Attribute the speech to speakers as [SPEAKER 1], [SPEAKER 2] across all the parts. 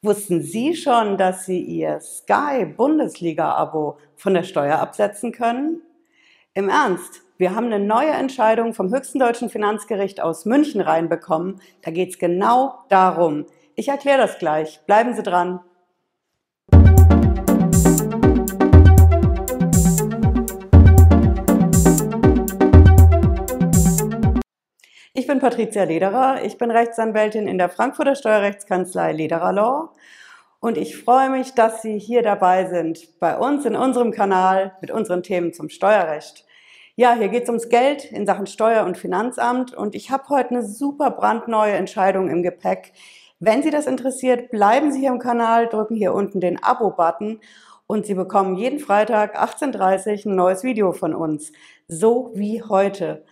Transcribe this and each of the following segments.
[SPEAKER 1] Wussten Sie schon, dass Sie Ihr Sky Bundesliga-Abo von der Steuer absetzen können? Im Ernst, wir haben eine neue Entscheidung vom höchsten deutschen Finanzgericht aus München reinbekommen. Da geht es genau darum. Ich erkläre das gleich. Bleiben Sie dran. Ich bin Patricia Lederer. Ich bin Rechtsanwältin in der Frankfurter Steuerrechtskanzlei Lederer Law. Und ich freue mich, dass Sie hier dabei sind bei uns in unserem Kanal mit unseren Themen zum Steuerrecht. Ja, hier geht es ums Geld in Sachen Steuer- und Finanzamt und ich habe heute eine super brandneue Entscheidung im Gepäck. Wenn Sie das interessiert, bleiben Sie hier im Kanal, drücken hier unten den Abo-Button und Sie bekommen jeden Freitag 18.30 Uhr ein neues Video von uns. So wie heute.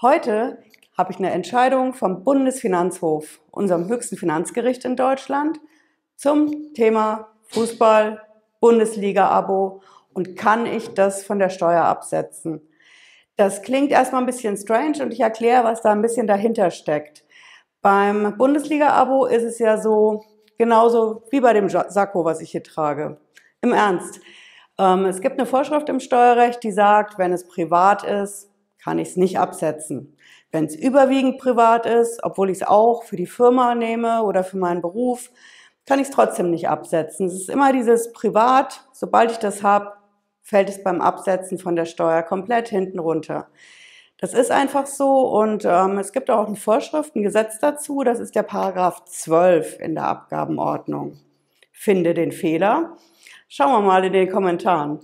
[SPEAKER 1] Heute habe ich eine Entscheidung vom Bundesfinanzhof, unserem höchsten Finanzgericht in Deutschland, zum Thema Fußball, Bundesliga-Abo und kann ich das von der Steuer absetzen? Das klingt erstmal ein bisschen strange und ich erkläre, was da ein bisschen dahinter steckt. Beim Bundesliga-Abo ist es ja so, genauso wie bei dem Sakko, was ich hier trage. Im Ernst. Ähm, es gibt eine Vorschrift im Steuerrecht, die sagt, wenn es privat ist, kann ich es nicht absetzen. Wenn es überwiegend privat ist, obwohl ich es auch für die Firma nehme oder für meinen Beruf, kann ich es trotzdem nicht absetzen. Es ist immer dieses Privat, sobald ich das habe, fällt es beim Absetzen von der Steuer komplett hinten runter. Das ist einfach so und ähm, es gibt auch eine Vorschrift, ein Gesetz dazu, das ist der Paragraph 12 in der Abgabenordnung. Finde den Fehler. Schauen wir mal in den Kommentaren.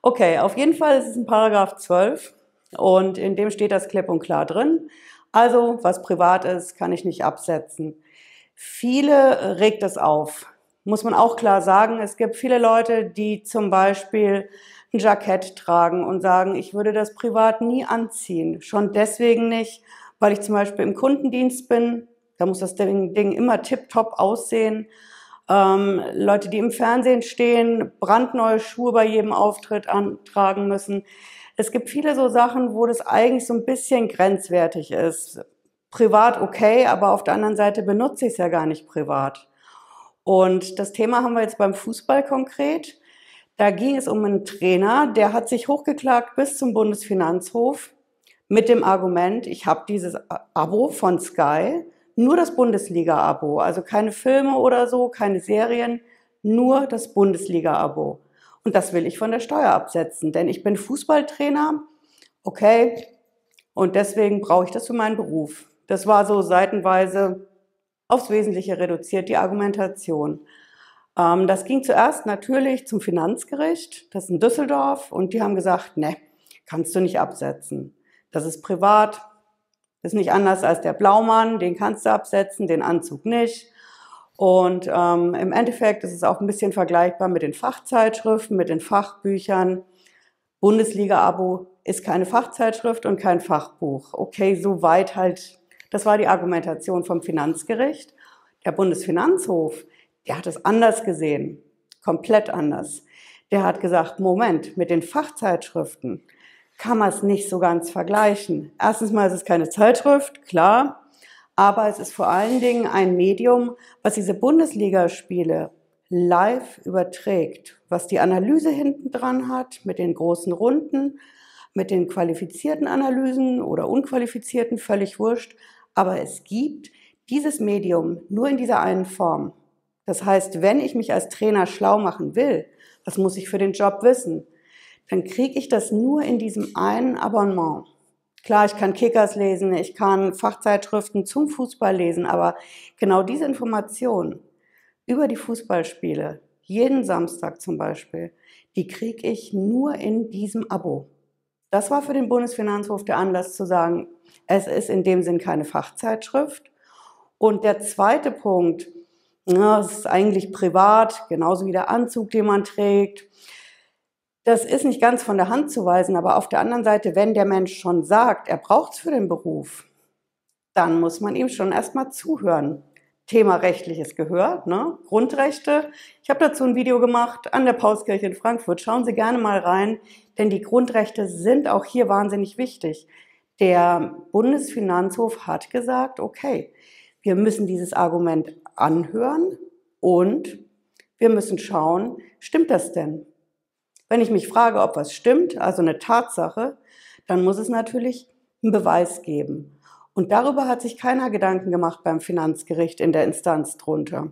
[SPEAKER 1] Okay, auf jeden Fall ist es ein Paragraph 12 und in dem steht das klipp und klar drin. Also, was privat ist, kann ich nicht absetzen. Viele regt es auf. Muss man auch klar sagen, es gibt viele Leute, die zum Beispiel ein Jackett tragen und sagen, ich würde das privat nie anziehen. Schon deswegen nicht, weil ich zum Beispiel im Kundendienst bin. Da muss das Ding, Ding immer tiptop aussehen. Ähm, Leute, die im Fernsehen stehen, brandneue Schuhe bei jedem Auftritt antragen müssen. Es gibt viele so Sachen, wo das eigentlich so ein bisschen grenzwertig ist. Privat okay, aber auf der anderen Seite benutze ich es ja gar nicht privat. Und das Thema haben wir jetzt beim Fußball konkret. Da ging es um einen Trainer, der hat sich hochgeklagt bis zum Bundesfinanzhof mit dem Argument, ich habe dieses Abo von Sky, nur das Bundesliga-Abo, also keine Filme oder so, keine Serien, nur das Bundesliga-Abo. Und das will ich von der Steuer absetzen, denn ich bin Fußballtrainer, okay, und deswegen brauche ich das für meinen Beruf. Das war so seitenweise aufs Wesentliche reduziert, die Argumentation. Ähm, das ging zuerst natürlich zum Finanzgericht, das ist in Düsseldorf, und die haben gesagt, ne, kannst du nicht absetzen. Das ist privat, ist nicht anders als der Blaumann, den kannst du absetzen, den Anzug nicht. Und ähm, im Endeffekt ist es auch ein bisschen vergleichbar mit den Fachzeitschriften, mit den Fachbüchern. Bundesliga-Abo ist keine Fachzeitschrift und kein Fachbuch. Okay, soweit halt, das war die Argumentation vom Finanzgericht. Der Bundesfinanzhof, der hat es anders gesehen, komplett anders. Der hat gesagt, Moment, mit den Fachzeitschriften kann man es nicht so ganz vergleichen. Erstens mal ist es keine Zeitschrift, klar, aber es ist vor allen Dingen ein Medium, was diese Bundesligaspiele live überträgt, was die Analyse hinten dran hat mit den großen Runden, mit den qualifizierten Analysen oder unqualifizierten, völlig wurscht. Aber es gibt dieses Medium nur in dieser einen Form. Das heißt, wenn ich mich als Trainer schlau machen will, was muss ich für den Job wissen, dann kriege ich das nur in diesem einen Abonnement. Klar, ich kann Kickers lesen, ich kann Fachzeitschriften zum Fußball lesen, aber genau diese Informationen über die Fußballspiele, jeden Samstag zum Beispiel, die kriege ich nur in diesem Abo. Das war für den Bundesfinanzhof der Anlass zu sagen, es ist in dem Sinn keine Fachzeitschrift. Und der zweite Punkt, es ist eigentlich privat, genauso wie der Anzug, den man trägt. Das ist nicht ganz von der Hand zu weisen, aber auf der anderen Seite, wenn der Mensch schon sagt, er braucht es für den Beruf, dann muss man ihm schon erstmal zuhören. Thema rechtliches Gehör, ne? Grundrechte. Ich habe dazu ein Video gemacht an der Pauskirche in Frankfurt. Schauen Sie gerne mal rein, denn die Grundrechte sind auch hier wahnsinnig wichtig. Der Bundesfinanzhof hat gesagt, okay, wir müssen dieses Argument anhören, Und wir müssen schauen, stimmt das denn? Wenn ich mich frage, ob was stimmt, also eine Tatsache, dann muss es natürlich einen Beweis geben. Und darüber hat sich keiner Gedanken gemacht beim Finanzgericht in der Instanz drunter.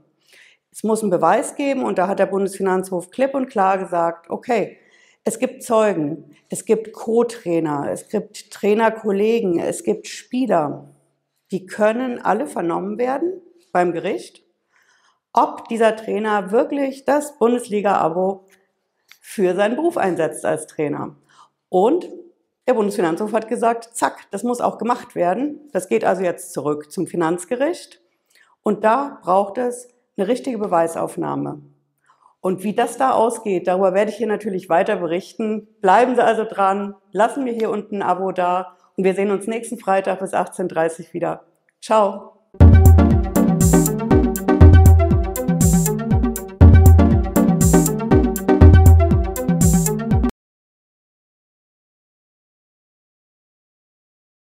[SPEAKER 1] Es muss einen Beweis geben und da hat der Bundesfinanzhof klipp und klar gesagt, okay, es gibt Zeugen, es gibt Co-Trainer, es gibt Trainerkollegen, es gibt Spieler. Die können alle vernommen werden beim Gericht, ob dieser Trainer wirklich das Bundesliga-Abo für seinen Beruf einsetzt als Trainer. Und der Bundesfinanzhof hat gesagt, zack, das muss auch gemacht werden. Das geht also jetzt zurück zum Finanzgericht. Und da braucht es eine richtige Beweisaufnahme. Und wie das da ausgeht, darüber werde ich hier natürlich weiter berichten. Bleiben Sie also dran, lassen wir hier unten ein Abo da und wir sehen uns nächsten Freitag bis 18.30 Uhr wieder. Ciao!